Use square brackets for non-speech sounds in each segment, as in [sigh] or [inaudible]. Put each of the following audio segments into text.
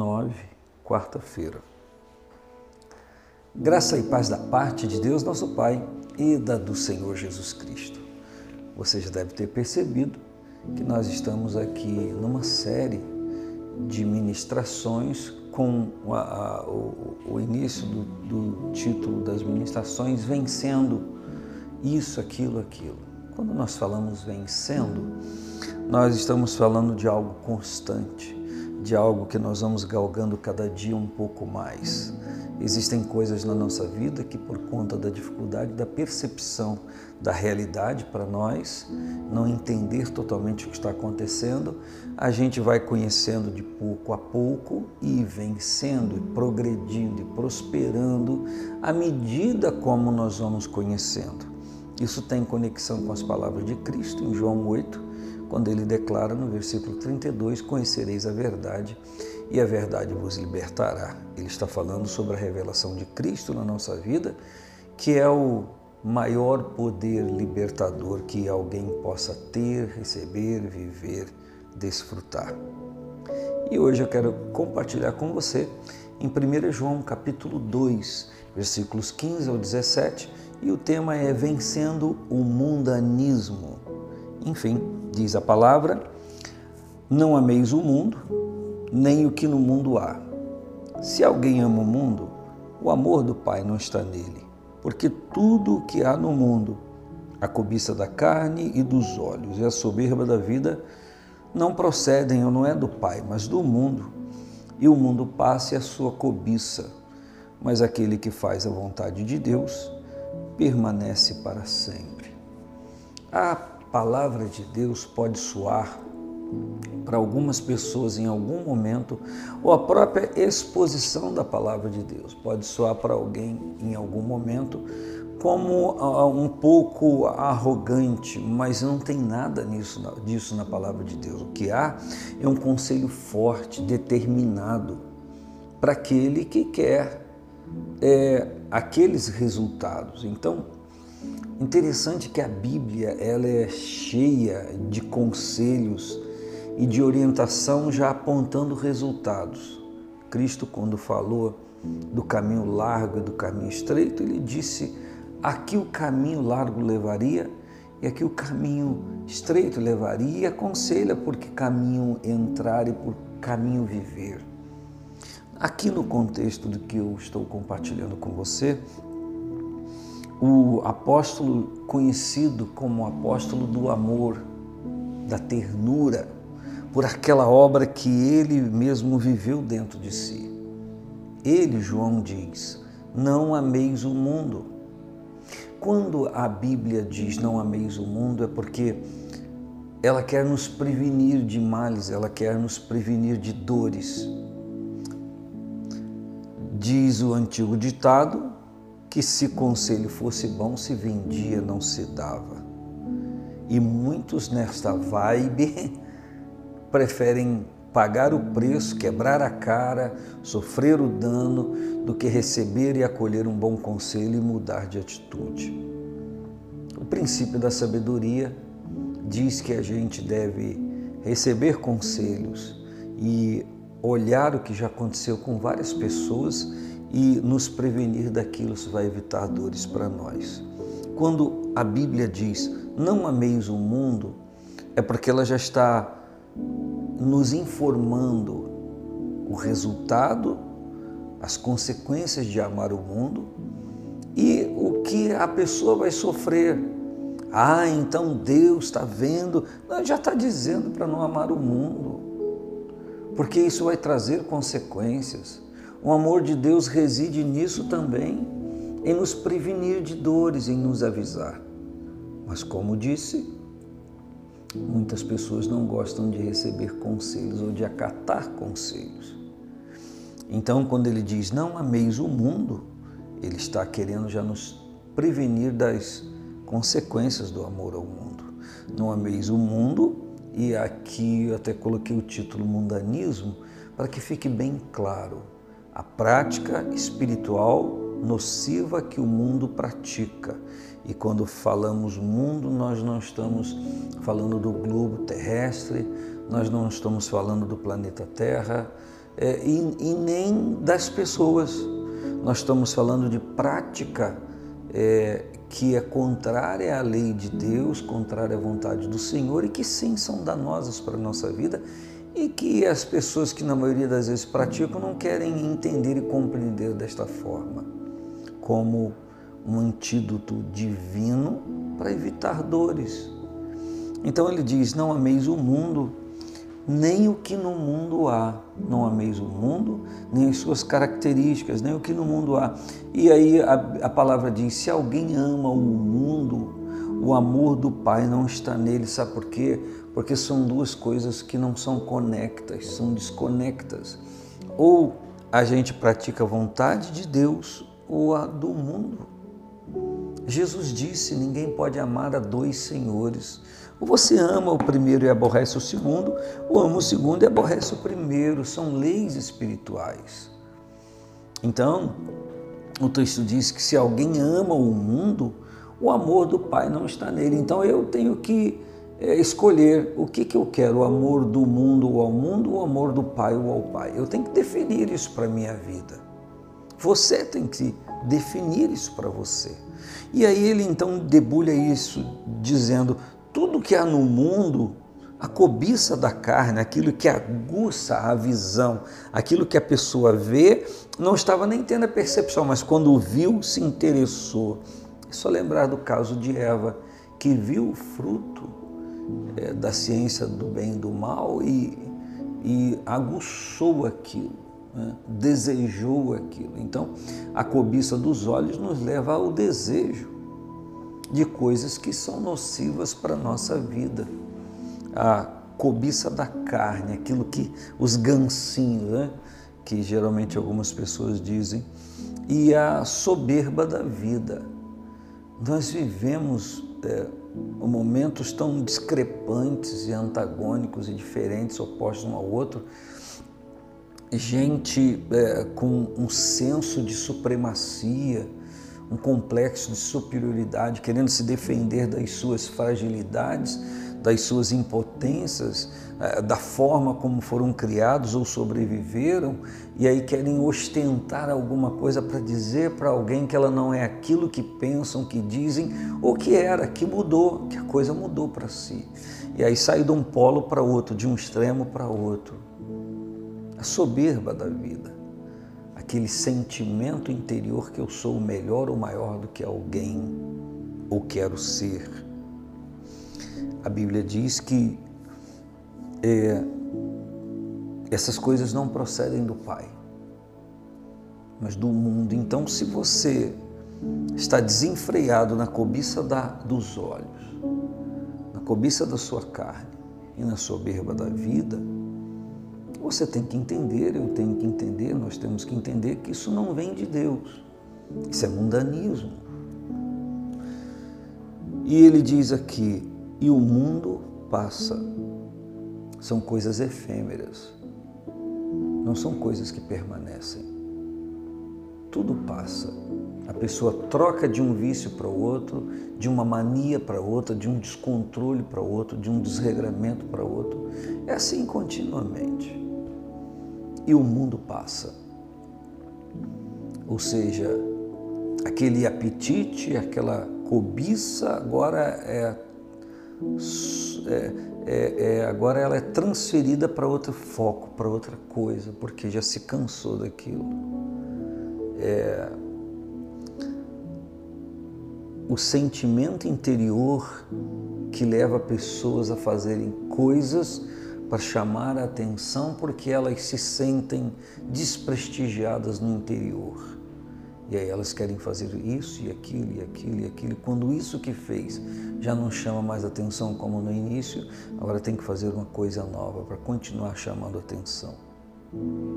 9, quarta-feira. Graça e paz da parte de Deus, nosso Pai, e da do Senhor Jesus Cristo. Você já deve ter percebido que nós estamos aqui numa série de ministrações com a, a, o, o, início do, do título das ministrações Vencendo isso, aquilo, aquilo. Quando nós falamos vencendo, nós estamos falando de algo constante, de algo que nós vamos galgando cada dia um pouco mais. Existem coisas na nossa vida que, por conta da dificuldade da percepção da realidade para nós, não entender totalmente o que está acontecendo, a gente vai conhecendo de pouco a pouco e vencendo, e progredindo e prosperando à medida como nós vamos conhecendo. Isso tem conexão com as palavras de Cristo em João 8, quando ele declara no versículo 32: Conhecereis a verdade e a verdade vos libertará. Ele está falando sobre a revelação de Cristo na nossa vida, que é o maior poder libertador que alguém possa ter, receber, viver, desfrutar. E hoje eu quero compartilhar com você em 1 João capítulo 2, versículos 15 ao 17, e o tema é Vencendo o Mundanismo. Enfim, diz a palavra: Não ameis o mundo, nem o que no mundo há. Se alguém ama o mundo, o amor do Pai não está nele, porque tudo o que há no mundo, a cobiça da carne e dos olhos e a soberba da vida, não procedem ou não é do Pai, mas do mundo. E o mundo passa e a sua cobiça, mas aquele que faz a vontade de Deus permanece para sempre. A palavra de Deus pode soar para algumas pessoas em algum momento, ou a própria exposição da palavra de Deus pode soar para alguém em algum momento como uh, um pouco arrogante, mas não tem nada nisso, disso na palavra de Deus. O que há é um conselho forte, determinado, para aquele que quer é, aqueles resultados. Então, interessante que a Bíblia ela é cheia de conselhos e de orientação já apontando resultados. Cristo, quando falou do caminho largo e do caminho estreito, ele disse: aqui o caminho largo levaria e aqui o caminho estreito levaria, e aconselha por que caminho entrar e por caminho viver. Aqui no contexto do que eu estou compartilhando com você, o apóstolo conhecido como apóstolo do amor, da ternura, por aquela obra que ele mesmo viveu dentro de si. Ele, João, diz: Não ameis o mundo. Quando a Bíblia diz não ameis o mundo, é porque ela quer nos prevenir de males, ela quer nos prevenir de dores Diz o antigo ditado que se conselho fosse bom, se vendia, não se dava. E muitos nesta vibe [laughs] preferem pagar o preço, quebrar a cara, sofrer o dano, do que receber e acolher um bom conselho e mudar de atitude. O princípio da sabedoria diz que a gente deve receber conselhos e olhar o que já aconteceu com várias pessoas e nos prevenir daquilo, isso vai evitar dores para nós. Quando a Bíblia diz não ameis o mundo, é porque ela já está nos informando o resultado, as consequências de amar o mundo e o que a pessoa vai sofrer. Ah, então Deus está vendo, não, já está dizendo para não amar o mundo porque isso vai trazer consequências. O amor de Deus reside nisso também, em nos prevenir de dores, em nos avisar. Mas, como disse, muitas pessoas não gostam de receber conselhos ou de acatar conselhos. Então, quando ele diz não ameis o mundo, ele está querendo já nos prevenir das consequências do amor ao mundo. Não ameis o mundo e aqui eu até coloquei o título Mundanismo para que fique bem claro a prática espiritual nociva que o mundo pratica. E quando falamos mundo, nós não estamos falando do globo terrestre, nós não estamos falando do planeta Terra, é, e, e, nem das pessoas. Nós estamos falando de prática é, que é contrária à lei de Deus, contrária à vontade do Senhor e que sim são danosas para a nossa vida e que as pessoas que na maioria das vezes praticam não querem entender e compreender desta forma, como um antídoto divino para evitar dores. Então ele diz: Não ameis o mundo, nem o que no mundo há. Não ameis o mundo, nem as suas características, nem o que no mundo há. E aí a, a palavra diz: Se alguém ama o mundo, o amor do Pai não está nele. Sabe por quê? Porque são duas coisas que não são conectas, são desconectas. Ou a gente pratica a vontade de Deus ou a do mundo. Jesus disse: ninguém pode amar a dois senhores. Ou você ama o primeiro e aborrece o segundo, ou ama o segundo e aborrece o primeiro. São leis espirituais. Então, o texto diz que se alguém ama o mundo, o amor do Pai não está nele. Então eu tenho que é, escolher o que, que eu quero, o amor do mundo ou ao mundo, o amor do Pai ou ao Pai. Eu tenho que definir isso para a minha vida. Você tem que definir isso para você. E aí ele então debulha isso, dizendo: tudo que há no mundo, a cobiça da carne, aquilo que aguça a visão, aquilo que a pessoa vê, não estava nem tendo a percepção, mas quando viu, se interessou. É só lembrar do caso de Eva, que viu o fruto é, da ciência do bem e do mal e, e aguçou aquilo né? desejou aquilo. Então, a cobiça dos olhos nos leva ao desejo de coisas que são nocivas para a nossa vida. A cobiça da carne, aquilo que os gancinhos, né? que geralmente algumas pessoas dizem, e a soberba da vida. Nós vivemos é, momentos tão discrepantes e antagônicos e diferentes, opostos um ao outro, gente é, com um senso de supremacia, um complexo de superioridade, querendo se defender das suas fragilidades, das suas impotências, é, da forma como foram criados ou sobreviveram, e aí querem ostentar alguma coisa para dizer para alguém que ela não é aquilo que pensam, que dizem, ou que era, que mudou, que a coisa mudou para si. E aí sai de um polo para outro, de um extremo para outro a soberba da vida, aquele sentimento interior que eu sou melhor ou maior do que alguém ou quero ser. A Bíblia diz que é, essas coisas não procedem do Pai, mas do mundo. Então, se você está desenfreado na cobiça da, dos olhos, na cobiça da sua carne e na soberba da vida, você tem que entender, eu tenho que entender, nós temos que entender que isso não vem de Deus. Isso é mundanismo. E ele diz aqui: e o mundo passa. São coisas efêmeras, não são coisas que permanecem. Tudo passa. A pessoa troca de um vício para o outro, de uma mania para outra, de um descontrole para outro, de um desregramento para outro. É assim continuamente e o mundo passa. Ou seja, aquele apetite, aquela cobiça agora é, é, é, é agora ela é transferida para outro foco, para outra coisa, porque já se cansou daquilo. É, o sentimento interior que leva pessoas a fazerem coisas para chamar a atenção porque elas se sentem desprestigiadas no interior. E aí elas querem fazer isso e aquilo e aquilo e aquilo. Quando isso que fez já não chama mais atenção como no início, agora tem que fazer uma coisa nova para continuar chamando atenção.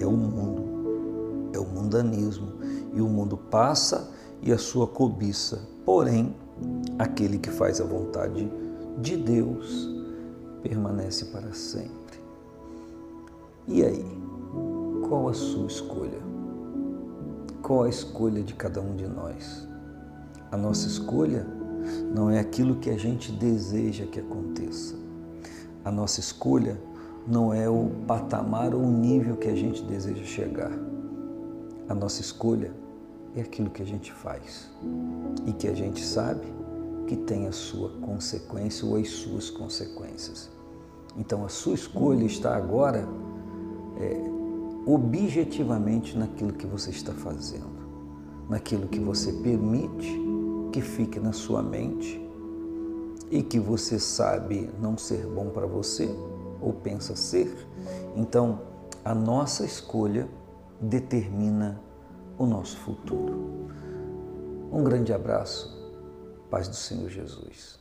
É o mundo, é o mundanismo. E o mundo passa e a sua cobiça. Porém, aquele que faz a vontade de Deus permanece para sempre. E aí? Qual a sua escolha? Qual a escolha de cada um de nós? A nossa escolha não é aquilo que a gente deseja que aconteça. A nossa escolha não é o patamar ou o nível que a gente deseja chegar. A nossa escolha é aquilo que a gente faz e que a gente sabe que tem a sua consequência ou as suas consequências. Então a sua escolha está agora é, objetivamente naquilo que você está fazendo, naquilo que você permite que fique na sua mente e que você sabe não ser bom para você ou pensa ser. Então a nossa escolha determina o nosso futuro. Um grande abraço, paz do Senhor Jesus.